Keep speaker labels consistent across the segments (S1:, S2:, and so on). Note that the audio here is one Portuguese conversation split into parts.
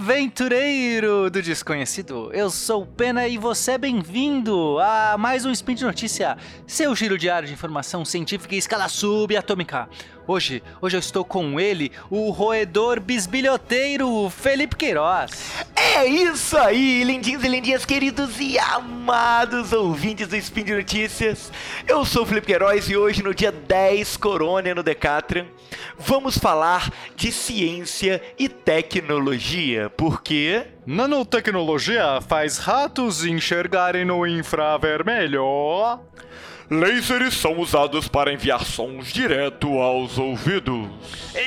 S1: aventureiro do desconhecido. Eu sou o Pena e você é bem-vindo a mais um Spin de Notícia, seu giro diário de informação científica em escala subatômica. Hoje, hoje eu estou com ele, o roedor bisbilhoteiro Felipe Queiroz.
S2: É isso aí, lindinhos e lindinhas, queridos e amados ouvintes do Spin de Notícias. Eu sou o Felipe Queiroz e hoje, no dia 10 Corona no Decatran, vamos falar de ciência e tecnologia, porque...
S1: Nanotecnologia faz ratos enxergarem no infravermelho.
S2: Lasers são usados para enviar sons direto aos ouvidos.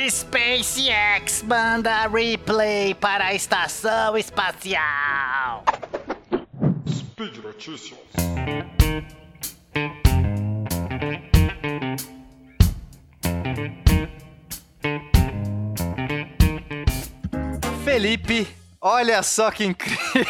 S3: SpaceX manda replay para a estação espacial.
S4: Speed Notícias.
S1: Felipe, olha só que incrível.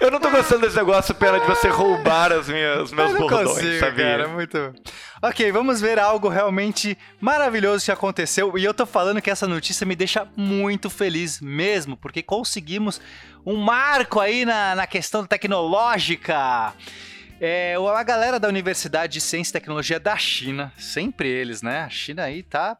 S2: Eu não tô gostando desse negócio, pena de você roubar as minhas, os meus
S1: Eu não
S2: bordões,
S1: consigo,
S2: sabia?
S1: cara, muito. Ok, vamos ver algo realmente maravilhoso que aconteceu. E eu tô falando que essa notícia me deixa muito feliz mesmo, porque conseguimos um marco aí na, na questão tecnológica. É, a galera da Universidade de Ciência e Tecnologia da China, sempre eles, né? A China aí tá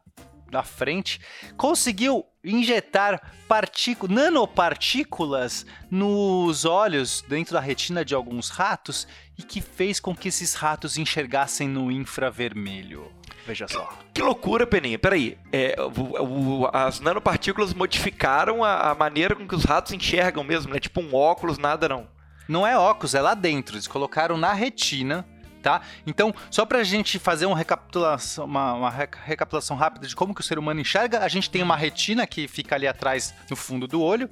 S1: na frente, conseguiu injetar partícu- nanopartículas nos olhos, dentro da retina de alguns ratos, e que fez com que esses ratos enxergassem no infravermelho. Veja só.
S2: Que loucura, Peninha. Peraí, é, o- o- as nanopartículas modificaram a, a maneira com que os ratos enxergam mesmo, né? Tipo um óculos, nada não.
S1: Não é óculos, é lá dentro. Eles colocaram na retina, tá? Então, só pra gente fazer uma recapitulação, uma, uma reca- recapitulação rápida de como que o ser humano enxerga, a gente tem uma retina que fica ali atrás no fundo do olho.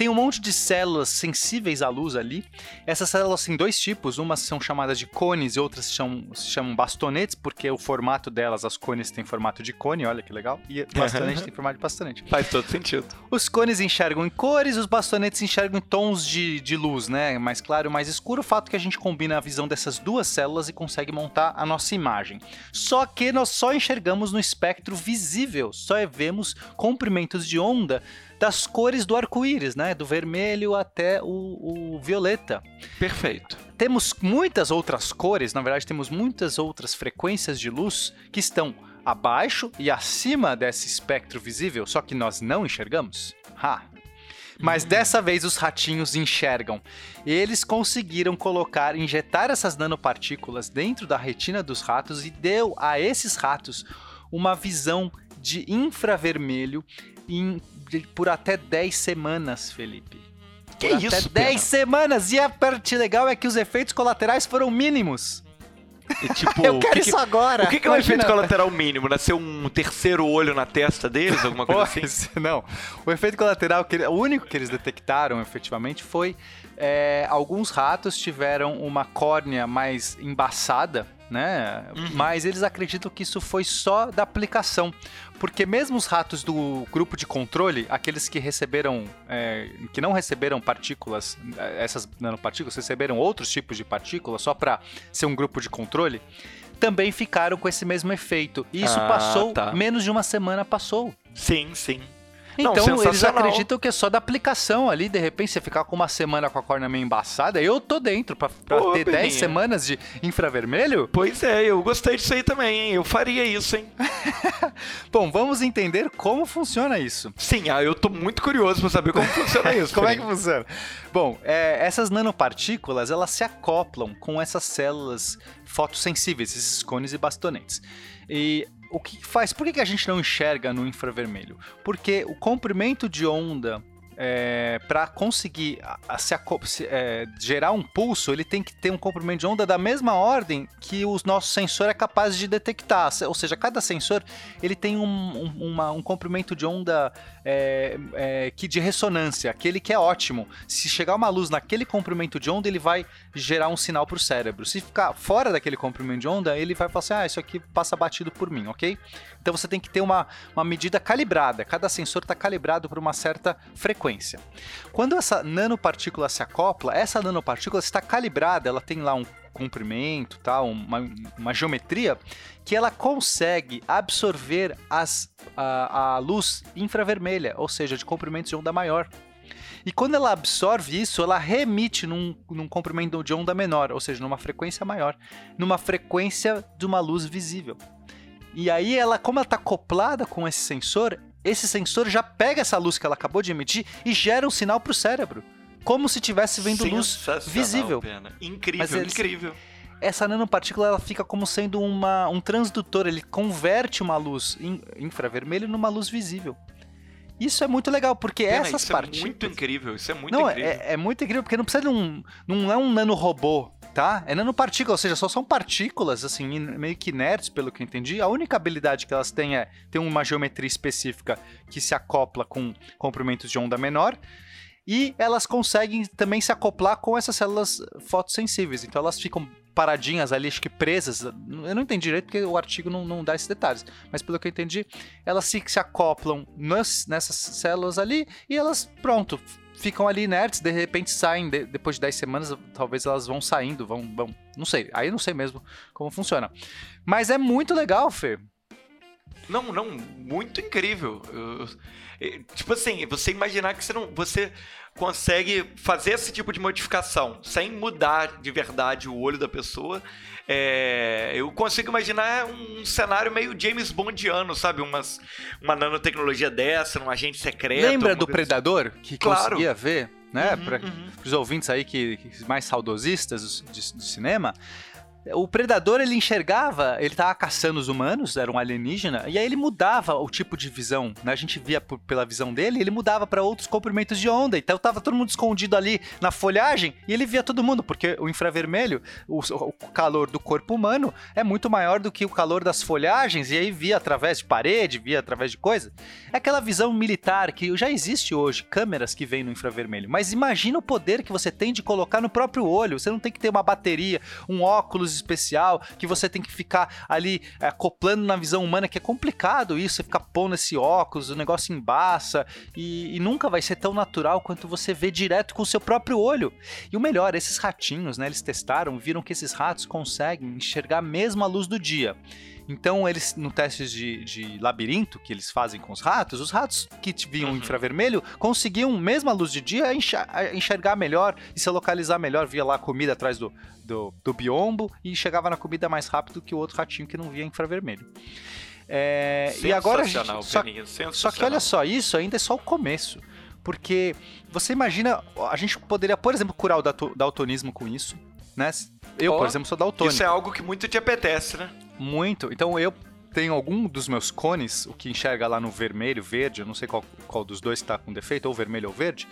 S1: Tem um monte de células sensíveis à luz ali. Essas células têm dois tipos, umas são chamadas de cones e outras se chamam, se chamam bastonetes, porque o formato delas, as cones têm formato de cone, olha que legal, e bastonete tem formato de bastonete.
S2: Faz todo sentido.
S1: Os cones enxergam em cores, os bastonetes enxergam em tons de, de luz, né? Mais claro, mais escuro. O fato que a gente combina a visão dessas duas células e consegue montar a nossa imagem. Só que nós só enxergamos no espectro visível, só vemos comprimentos de onda das cores do arco-íris, né? Do vermelho até o, o violeta.
S2: Perfeito.
S1: Temos muitas outras cores, na verdade, temos muitas outras frequências de luz que estão abaixo e acima desse espectro visível, só que nós não enxergamos. Ha! Mas dessa vez os ratinhos enxergam. Eles conseguiram colocar, injetar essas nanopartículas dentro da retina dos ratos e deu a esses ratos uma visão de infravermelho em- por até 10 semanas, Felipe.
S2: Que
S1: Por
S2: isso,
S1: até
S2: Pena?
S1: 10 semanas. E a parte legal é que os efeitos colaterais foram mínimos.
S2: E, tipo,
S1: Eu quero
S2: que que-
S1: isso agora.
S2: O que, que é o efeito colateral mínimo? Nasceu um terceiro olho na testa deles, alguma coisa assim?
S1: Não. O efeito colateral, que, o único que eles detectaram efetivamente foi é, alguns ratos tiveram uma córnea mais embaçada, né? Mas eles acreditam que isso foi só da aplicação. Porque mesmo os ratos do grupo de controle, aqueles que receberam, é, que não receberam partículas, é, essas nanopartículas, receberam outros tipos de partículas só para ser um grupo de controle, também ficaram com esse mesmo efeito. E isso
S2: Ah,
S1: passou,
S2: tá.
S1: menos de uma semana passou.
S2: Sim, sim. Não,
S1: Então eles acreditam que é só da aplicação ali, de repente você ficar com uma semana com a córnea meio embaçada, eu tô dentro pra, pra
S2: Ô,
S1: ter 10
S2: Peninha.
S1: semanas de infravermelho?
S2: Pois é, eu gostei disso aí também, hein? Eu faria isso, hein?
S1: Bom, vamos entender como funciona isso.
S2: Sim, ah, eu tô muito curioso pra saber como funciona isso.
S1: Como é que funciona? Bom, é, essas nanopartículas, elas se acoplam com essas células fotossensíveis, esses cones e bastonetes. E o que faz? Por que a gente não enxerga no infravermelho? Porque o comprimento de onda para conseguir a- se se, é, gerar um pulso, ele tem que ter um comprimento de onda da mesma ordem que o nosso sensor é capaz de detectar. Ou seja, cada sensor ele tem um, um- uma- um comprimento de onda é, é, que de ressonância, aquele que é ótimo. Se chegar uma luz naquele comprimento de onda, ele vai gerar um sinal para o cérebro. Se ficar fora daquele comprimento de onda, ele vai falar assim: ah, isso aqui passa batido por mim, ok? Então você tem que ter uma, uma medida calibrada. Cada sensor está calibrado para uma certa frequência. Frequência. Quando essa nanopartícula se acopla, essa nanopartícula está calibrada, ela tem lá um comprimento, tá? uma, uma geometria que ela consegue absorver as, a, a luz infravermelha, ou seja, de comprimentos de onda maior. E quando ela absorve isso, ela remite num, num comprimento de onda menor, ou seja, numa frequência maior, numa frequência de uma luz visível. E aí ela, como ela está acoplada com esse sensor, esse sensor já pega essa luz que ela acabou de emitir e gera um sinal para o cérebro, como se estivesse vendo luz visível.
S2: Pena. Incrível, Mas incrível.
S1: Essa nanopartícula ela fica como sendo uma, um transdutor, ele converte uma luz infravermelha numa luz visível. Isso é muito legal, porque Pena, essas
S2: isso
S1: partículas...
S2: é muito incrível, isso é muito
S1: não,
S2: incrível.
S1: É, é muito incrível, porque não precisa de um... Não é um nanorobô, tá? É nanopartícula, ou seja, só são partículas, assim, meio que inertes, pelo que eu entendi. A única habilidade que elas têm é ter uma geometria específica que se acopla com comprimentos de onda menor, e elas conseguem também se acoplar com essas células fotossensíveis. Então elas ficam paradinhas ali, acho que presas. Eu não entendi direito porque o artigo não, não dá esses detalhes. Mas pelo que eu entendi, elas se, se acoplam nas, nessas células ali e elas, pronto, ficam ali inertes, de repente saem, de, depois de 10 semanas, talvez elas vão saindo, vão, vão. Não sei, aí não sei mesmo como funciona. Mas é muito legal, Fê.
S2: Não, não, muito incrível. Eu, eu, tipo assim, você imaginar que você não. Você consegue fazer esse tipo de modificação sem mudar de verdade o olho da pessoa. É, eu consigo imaginar um cenário meio James Bondiano, sabe? Umas, uma nanotecnologia dessa, um agente secreto.
S1: Lembra do assim. Predador? Que
S2: claro.
S1: conseguia ver? Né? Uhum, Para uhum. os ouvintes aí que, que mais saudosistas de, de cinema, o predador ele enxergava, ele estava caçando os humanos, era um alienígena, e aí ele mudava o tipo de visão, né? A gente via por, pela visão dele, ele mudava para outros comprimentos de onda. Então tava todo mundo escondido ali na folhagem e ele via todo mundo, porque o infravermelho, o, o calor do corpo humano é muito maior do que o calor das folhagens, e aí via através de parede, via através de coisa. É aquela visão militar que já existe hoje, câmeras que vêm no infravermelho. Mas imagina o poder que você tem de colocar no próprio olho. Você não tem que ter uma bateria, um óculos especial, que você tem que ficar ali é, acoplando na visão humana, que é complicado isso, você ficar pondo esse óculos, o negócio embaça, e, e nunca vai ser tão natural quanto você vê direto com o seu próprio olho. E o melhor, esses ratinhos, né, eles testaram, viram que esses ratos conseguem enxergar mesmo a luz do dia. Então, eles, no teste de, de, labirinto que eles fazem com os ratos, os ratos que viam uhum. infravermelho conseguiam, mesmo à luz de dia, enxergar melhor e se localizar melhor. Via lá comida atrás do, do, do biombo e chegava na comida mais rápido que o outro ratinho que não via infravermelho. É, e agora gente, só, só que olha só, isso ainda é só o começo. Porque você imagina, a gente poderia, por exemplo, curar o daltonismo com isso, né? Eu, oh, por exemplo, sou daltônico.
S2: Isso é algo que muito te apetece, né?
S1: Muito. Então eu tenho algum dos meus cones, o que enxerga lá no vermelho, verde, eu não sei qual, qual dos dois está com defeito, ou vermelho ou verde,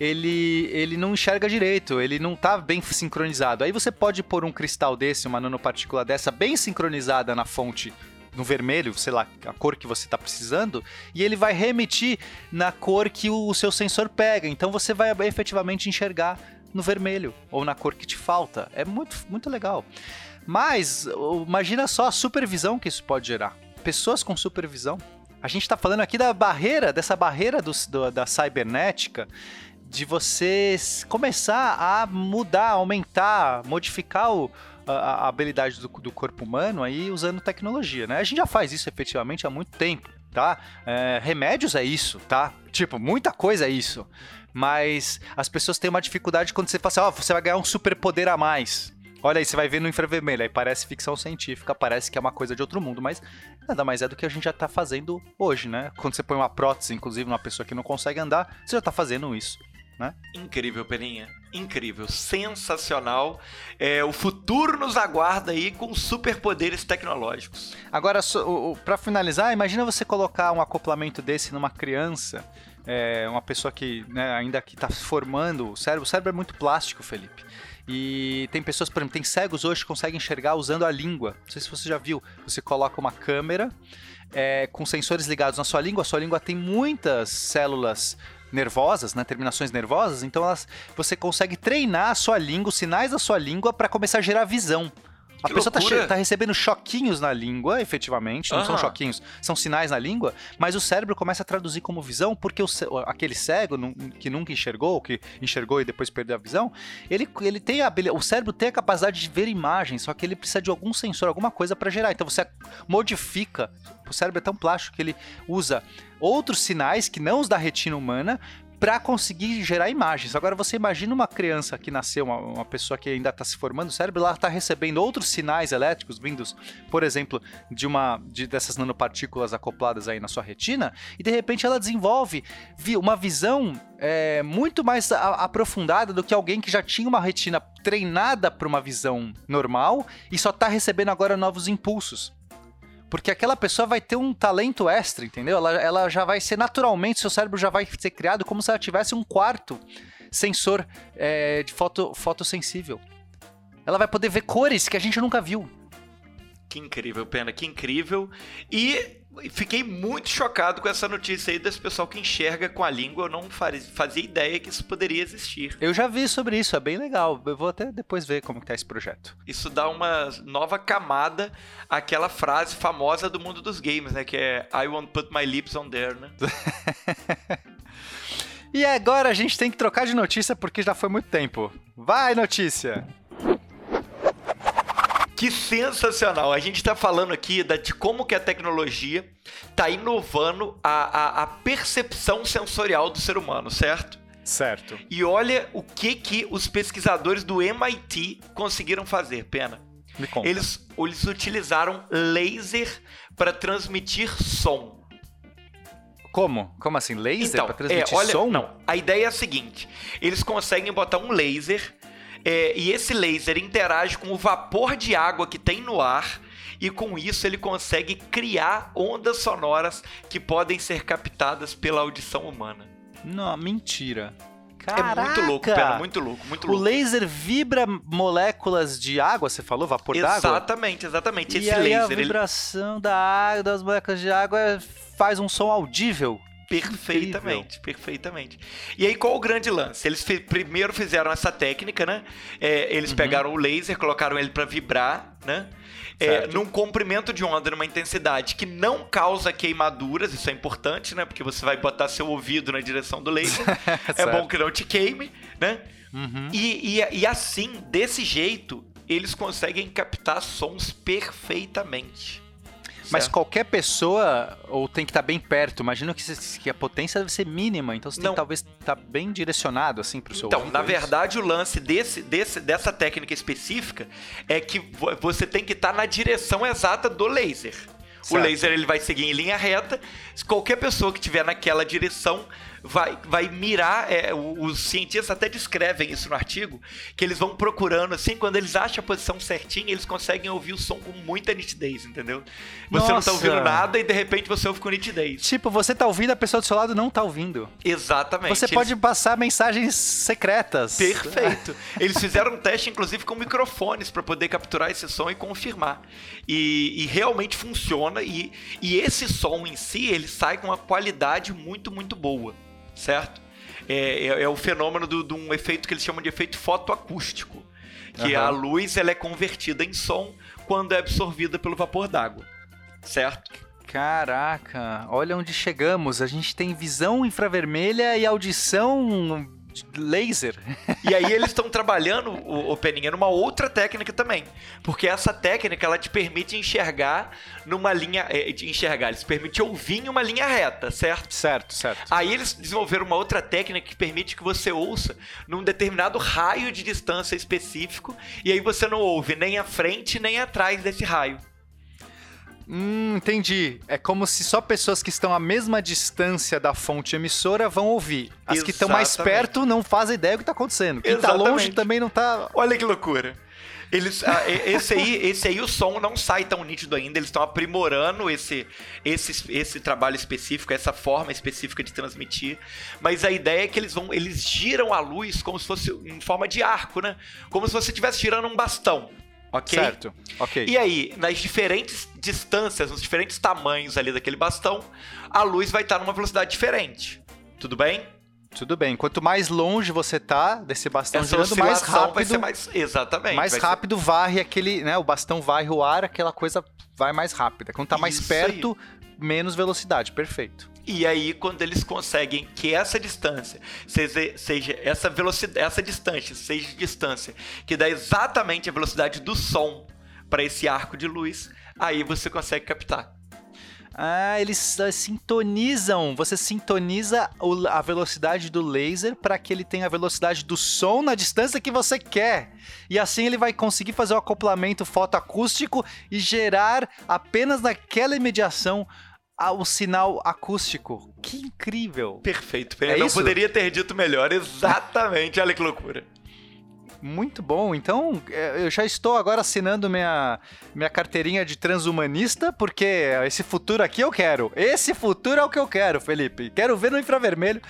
S1: ele, ele não enxerga direito, ele não está bem sincronizado. Aí você pode pôr um cristal desse, uma nanopartícula dessa, bem sincronizada na fonte no vermelho, sei lá, a cor que você está precisando, e ele vai remitir na cor que o seu sensor pega. Então você vai efetivamente enxergar no vermelho ou na cor que te falta. É muito, muito legal. Mas imagina só a supervisão que isso pode gerar. Pessoas com supervisão. A gente está falando aqui da barreira, dessa barreira do, do, da cibernética, de você começar a mudar, aumentar, modificar o, a, a, habilidade do, do, corpo humano aí usando tecnologia, né? A gente já faz isso efetivamente há muito tempo, tá? É, remédios é isso, tá? Tipo, muita coisa é isso. Mas as pessoas têm uma dificuldade quando você fala assim, ó, oh, você vai ganhar um superpoder a mais. Olha aí, você vai ver no infravermelho, aí parece ficção científica, parece que é uma coisa de outro mundo, mas nada mais é do que a gente já tá fazendo hoje, né? Quando você põe uma prótese, inclusive, numa pessoa que não consegue andar, você já tá fazendo isso. Né?
S2: Incrível, Peninha. Incrível, sensacional. É, o futuro nos aguarda aí com superpoderes tecnológicos.
S1: Agora, para finalizar, imagina você colocar um acoplamento desse numa criança, é, uma pessoa que né, ainda que está formando o cérebro. O cérebro é muito plástico, Felipe. E tem pessoas, por exemplo, tem cegos hoje que conseguem enxergar usando a língua. Não sei se você já viu. Você coloca uma câmera é, com sensores ligados na sua língua. A sua língua tem muitas células nervosas, né, terminações nervosas, então elas, você consegue treinar a sua língua, os sinais da sua língua para começar a gerar visão. A
S2: Que
S1: pessoa tá, tá recebendo choquinhos na língua, efetivamente, não são choquinhos, são sinais na língua, mas o cérebro começa a traduzir como visão, porque o aquele cego que nunca enxergou, que enxergou e depois perdeu a visão, ele, ele tem a o cérebro tem a capacidade de ver imagens, só que ele precisa de algum sensor, alguma coisa para gerar. Então você modifica, o cérebro é tão plástico que ele usa outros sinais que não os da retina humana para conseguir gerar imagens. Agora você imagina uma criança que nasceu, uma, uma pessoa que ainda está se formando o cérebro, ela está recebendo outros sinais elétricos vindos, por exemplo, de uma de, dessas nanopartículas acopladas aí na sua retina, e de repente ela desenvolve uma visão é, muito mais a- aprofundada do que alguém que já tinha uma retina treinada para uma visão normal e só está recebendo agora novos impulsos. Porque aquela pessoa vai ter um talento extra, entendeu? Ela, ela já vai ser naturalmente, seu cérebro já vai ser criado como se ela tivesse um quarto sensor é, de foto, fotossensível. Ela vai poder ver cores que a gente nunca viu.
S2: Que incrível, Pena, que incrível. E fiquei muito chocado com essa notícia aí desse pessoal que enxerga com a língua. Eu não faz- fazia ideia que isso poderia existir.
S1: Eu já vi sobre isso, é bem legal. Eu vou até depois ver como que tá esse projeto.
S2: Isso dá uma nova camada àquela frase famosa do mundo dos games, né? Que é I won't put my lips on there, né?
S1: E agora a gente tem que trocar de notícia porque já foi muito tempo. Vai, notícia!
S2: Que sensacional! A gente tá falando aqui da- de como que a tecnologia tá inovando a, a, a percepção sensorial do ser humano, certo?
S1: Certo.
S2: E olha o que que os pesquisadores do MIT conseguiram fazer, Pena.
S1: Me conta.
S2: Eles, eles utilizaram laser para transmitir som.
S1: Como? Como assim? Laser
S2: Então,
S1: pra transmitir
S2: é, olha,
S1: som?
S2: não. A ideia é a seguinte: eles conseguem botar um laser é, e esse laser interage com o vapor de água que tem no ar. E com isso ele consegue criar ondas sonoras que podem ser captadas pela audição humana.
S1: Não, mentira.
S2: É muito louco, Pena, muito louco, muito
S1: O
S2: louco.
S1: laser vibra moléculas de água, você falou? Vapor d'água?
S2: Exatamente, exatamente.
S1: E
S2: Esse
S1: aí a
S2: laser, ele
S1: vibração da água, das moléculas de água faz um som audível.
S2: Perfeitamente, perfeitamente. E aí, qual o grande lance? Eles primeiro fizeram essa técnica, né? É, eles
S1: Uhum.
S2: pegaram o laser, colocaram ele para vibrar, né? É, num comprimento de onda, numa intensidade que não causa queimaduras, isso é importante, né? Porque você vai botar seu ouvido na direção do laser. é bom que não te queime, né?
S1: Uhum.
S2: E, e, e assim, desse jeito, eles conseguem captar sons perfeitamente.
S1: Mas qualquer pessoa, ou tem que estar bem perto, imagino que, que a potência deve ser mínima, então você tem
S2: Não.
S1: que talvez estar bem direcionado assim pro seu
S2: Então,
S1: ouvido,
S2: na
S1: é
S2: verdade, o lance desse, desse, dessa técnica específica é que vo- você tem que estar na direção exata do laser. O
S1: Certo.
S2: laser ele vai seguir em linha reta. Qualquer pessoa que estiver naquela direção vai, vai mirar. é, os cientistas até descrevem isso no artigo, que eles vão procurando assim, quando eles acham a posição certinha, eles conseguem ouvir o som com muita nitidez, entendeu? Você não tá
S1: Nossa.
S2: ouvindo nada e de repente você ouve com nitidez.
S1: Tipo, você tá ouvindo, a pessoa do seu lado não tá ouvindo.
S2: Exatamente.
S1: Você
S2: Eles-
S1: pode passar mensagens secretas.
S2: Perfeito. Eles fizeram um teste, inclusive, com microfones para poder capturar esse som e confirmar. E, e realmente funciona. E, e esse som em si, ele sai com uma qualidade muito, muito boa, certo? É, é- é o fenômeno do- de um efeito que eles chamam de efeito fotoacústico. Que
S1: Aham.
S2: a luz ela é convertida em som quando é absorvida pelo vapor d'água. Certo?
S1: Caraca, olha onde chegamos. A gente tem visão infravermelha e audição laser.
S2: E aí eles estão trabalhando, o, o Peninha, numa outra técnica também. Porque essa técnica, ela te permite enxergar numa linha... É, enxergar, eles permite ouvir em uma linha reta, certo?
S1: Certo, certo.
S2: Aí eles desenvolveram uma outra técnica que permite que você ouça num determinado raio de distância específico, e aí você não ouve nem à frente nem atrás desse raio.
S1: Hum, entendi. É como se só pessoas que estão à mesma distância da fonte emissora vão ouvir. As que estão mais
S2: Exatamente.
S1: perto não fazem ideia do que tá acontecendo. Quem tá
S2: Exatamente.
S1: longe também não tá.
S2: Olha que loucura. Eles, ah, esse, aí, esse aí o som não sai tão nítido ainda, eles estão aprimorando esse, esse, esse trabalho específico, essa forma específica de transmitir. Mas a ideia é que eles vão. Eles giram a luz como se fosse em forma de arco, né? Como se você estivesse girando um bastão. Ok?
S1: Certo. Ok.
S2: E aí, nas diferentes distâncias, nos diferentes tamanhos ali daquele bastão, a luz vai estar numa velocidade diferente. Tudo bem?
S1: Tudo bem. Quanto mais longe você tá desse bastão
S2: Essa
S1: girando, mais rápido,
S2: vai ser mais. Exatamente.
S1: mais
S2: vai ser-
S1: rápido varre aquele, né? O bastão varre o ar, aquela coisa vai mais rápida. Quando tá mais
S2: Isso
S1: perto, menos velocidade. Perfeito.
S2: E aí, quando eles conseguem que essa distância seja, seja essa velocidade, essa distância seja distância que dá exatamente a velocidade do som para esse arco de luz, aí você consegue captar.
S1: Ah, eles ah, sintonizam. Você sintoniza a velocidade do laser para que ele tenha a velocidade do som na distância que você quer. E assim ele vai conseguir fazer o acoplamento fotoacústico e gerar apenas naquela imediação o sinal acústico. Que incrível!
S2: Perfeito.
S1: É
S2: não
S1: isso?
S2: poderia ter dito melhor. Exatamente. Olha que loucura.
S1: Muito bom. Então, é, eu já estou agora assinando minha, minha carteirinha de transhumanista, porque esse futuro aqui eu quero. Esse futuro é o que eu quero, Felipe. Quero ver no infravermelho,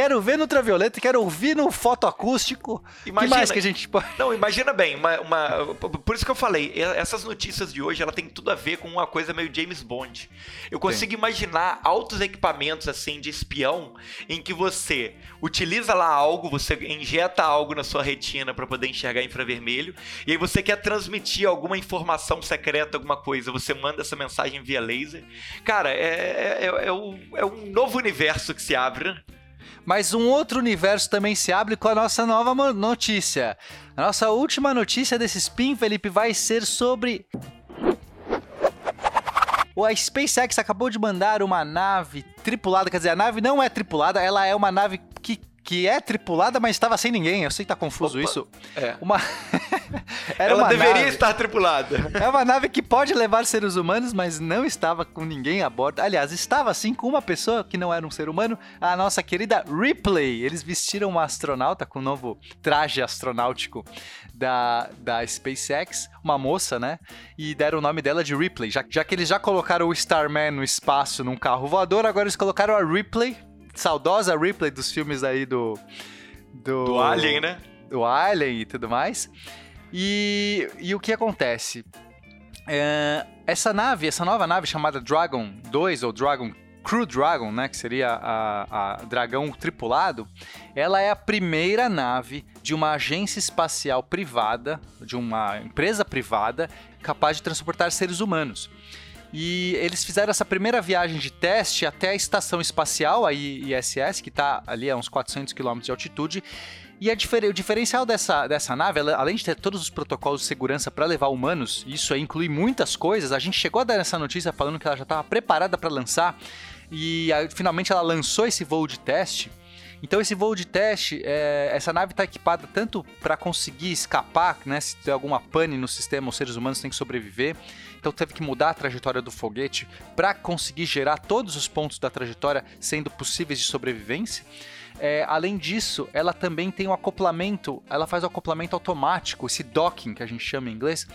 S1: quero ver no ultravioleta, quero ouvir no fotoacústico.
S2: Imagina-
S1: que mais que a gente pode...
S2: Não, imagina bem, uma, uma- por isso que eu falei, essas notícias de hoje, ela tem tudo a ver com uma coisa meio James Bond. Eu consigo imaginar altos equipamentos assim de espião em que você utiliza lá algo, você injeta algo na sua retina para poder enxergar infravermelho, e aí você quer transmitir alguma informação secreta, alguma coisa, você manda essa mensagem via laser. Cara, é, é, é, o- é um novo universo que se abre, né?
S1: Mas um outro universo também se abre com a nossa nova notícia. A nossa última notícia desse spin, Felipe, vai ser sobre. A SpaceX acabou de mandar uma nave tripulada, quer dizer, a nave não é tripulada, ela é uma nave que, é tripulada, mas estava sem ninguém. Eu sei que tá confuso
S2: Opa.
S1: isso.
S2: É.
S1: Uma. Era
S2: Ela
S1: uma
S2: deveria
S1: nave-
S2: estar tripulada.
S1: é uma nave que pode levar seres humanos, mas não estava com ninguém a bordo. Aliás, estava sim com uma pessoa que não era um ser humano, a nossa querida Ripley. Eles vestiram uma astronauta com o novo traje astronáutico da, da SpaceX, uma moça, né? E deram o nome dela de Ripley. Já, já que eles já colocaram o Starman no espaço num carro voador, agora eles colocaram a Ripley, saudosa Ripley dos filmes aí do. Do,
S2: Do Alien, né?
S1: do Alien e tudo mais. E, e o que acontece? É, essa nave, essa nova nave chamada Dragon 2 ou Dragon Crew Dragon, né, que seria a, a dragão tripulado, ela é a primeira nave de uma agência espacial privada, de uma empresa privada, capaz de transportar seres humanos. E eles fizeram essa primeira viagem de teste até a estação espacial, a ISS, que está ali a uns 400 km de altitude. E difer- o diferencial dessa, dessa nave, ela- além de ter todos os protocolos de segurança para levar humanos, isso aí inclui muitas coisas, a gente chegou a dar essa notícia falando que ela já estava preparada para lançar, e aí, finalmente ela lançou esse voo de teste. Então esse voo de teste, é, essa nave está equipada tanto para conseguir escapar, né, se tem alguma pane no sistema, os seres humanos têm que sobreviver. Então teve que mudar a trajetória do foguete para conseguir gerar todos os pontos da trajetória sendo possíveis de sobrevivência. É, além disso, ela também tem um acoplamento, ela faz o acoplamento automático, esse docking que a gente chama em inglês.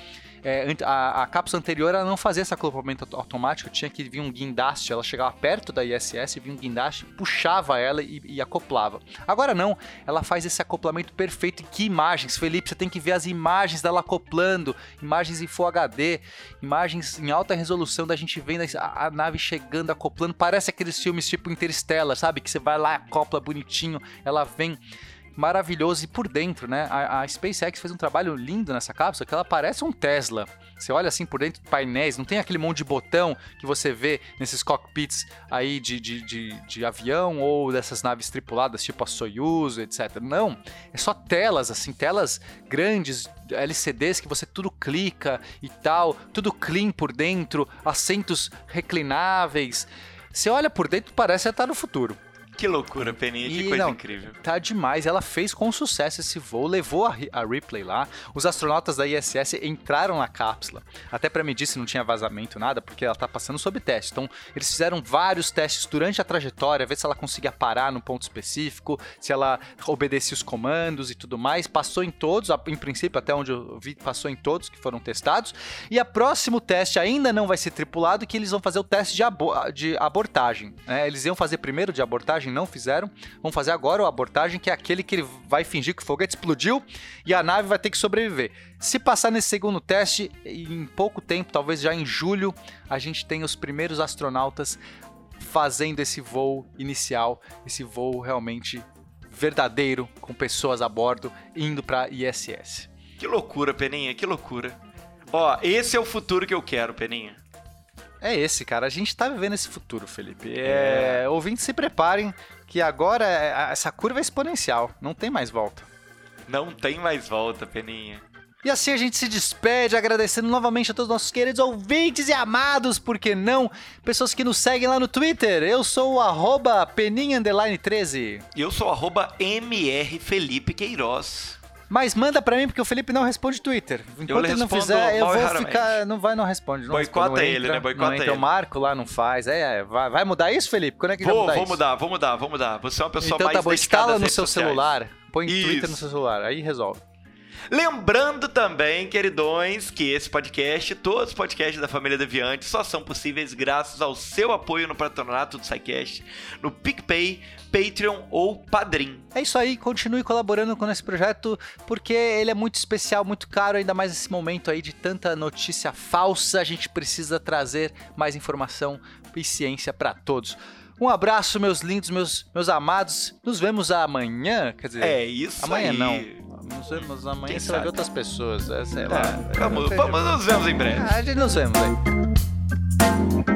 S1: É, a, a cápsula anterior ela não fazia esse acoplamento auto- automático, tinha que vir um guindaste, ela chegava perto da ISS, vinha um guindaste, puxava ela e, e acoplava. Agora não, ela faz esse acoplamento perfeito. E que imagens, Felipe, você tem que ver as imagens dela acoplando, imagens em Full HD, imagens em alta resolução da gente vendo a, a nave chegando, acoplando. Parece aqueles filmes tipo Interstellar, sabe? Que você vai lá, acopla bonitinho, ela vem maravilhoso e por dentro, né? A, a SpaceX fez um trabalho lindo nessa cápsula que ela parece um Tesla. Você olha assim por dentro painéis, não tem aquele monte de botão que você vê nesses cockpits aí de, de, de, de avião ou dessas naves tripuladas tipo a Soyuz, etc. Não, é só telas, assim, telas grandes, LCDs que você tudo clica e tal, tudo clean por dentro, assentos reclináveis. Você olha por dentro, parece estar no futuro.
S2: Que loucura, Peninha, que coisa
S1: não,
S2: incrível.
S1: Tá demais. Ela fez com sucesso esse voo, levou a, a Ripley lá. Os astronautas da ISS entraram na cápsula. Até para medir se não tinha vazamento, nada, porque ela tá passando sob teste. Então, eles fizeram vários testes durante a trajetória, ver se ela conseguia parar num ponto específico, se ela obedecia os comandos e tudo mais. Passou em todos, em princípio, até onde eu vi, passou em todos que foram testados. E a próximo teste ainda não vai ser tripulado, que eles vão fazer o teste de, abo- de abortagem. né? Eles iam fazer primeiro de abortagem, não fizeram. Vão fazer agora o abortagem, que é aquele que ele vai fingir que o foguete explodiu e a nave vai ter que sobreviver. Se passar nesse segundo teste, em pouco tempo, talvez já em julho, a gente tem os primeiros astronautas fazendo esse voo inicial, esse voo realmente verdadeiro, com pessoas a bordo, indo pra ISS.
S2: Que loucura, Peninha, que loucura. Ó, esse é o futuro que eu quero, Peninha.
S1: É esse, cara. A gente tá vivendo esse futuro, Felipe. É... Ouvintes, se preparem que agora é- essa curva é exponencial. Não tem mais volta.
S2: Não tem mais volta, Peninha.
S1: E assim a gente se despede, agradecendo novamente a todos os nossos queridos ouvintes e amados, por que não? Pessoas que nos seguem lá no Twitter. Eu sou o arroba peninha underline 13.
S2: E eu sou arroba MR Felipe Queiroz.
S1: Mas manda pra mim, porque o Felipe não responde Twitter. Enquanto ele não fizer, eu vou
S2: raramente.
S1: ficar... Não vai, não responde. Não
S2: Boicota
S1: responde,
S2: ele,
S1: entra,
S2: né? Boicota
S1: não entra.
S2: ele.
S1: O Marco lá não faz. É, é, vai, vai mudar isso, Felipe? Quando é que vai
S2: Vou,
S1: mudar
S2: vou
S1: isso?
S2: mudar, vou mudar, vou mudar. Você é uma pessoa
S1: Então
S2: mais
S1: tá bom, instala no seu
S2: sociais.
S1: celular. Põe Twitter
S2: Isso.
S1: no seu celular, aí resolve.
S2: Lembrando também, queridões, que esse podcast, todos os podcasts da família Deviante, só são possíveis graças ao seu apoio no patronato do SciCast, no PicPay, Patreon ou Padrim.
S1: É isso aí, continue colaborando com esse projeto, porque ele é muito especial, muito caro, ainda mais nesse momento aí de tanta notícia falsa. A gente precisa trazer mais informação e ciência para todos. Um abraço, meus lindos, meus, meus amados. Nos vemos amanhã, quer dizer,
S2: É isso
S1: amanhã
S2: aí.
S1: não. Não sei, mas amanhã
S2: Quem
S1: você
S2: sabe?
S1: outras pessoas. É, sei
S2: é,
S1: lá.
S2: Vamos, vamos, nos vemos em breve.
S1: Ah, a gente nos vemos hein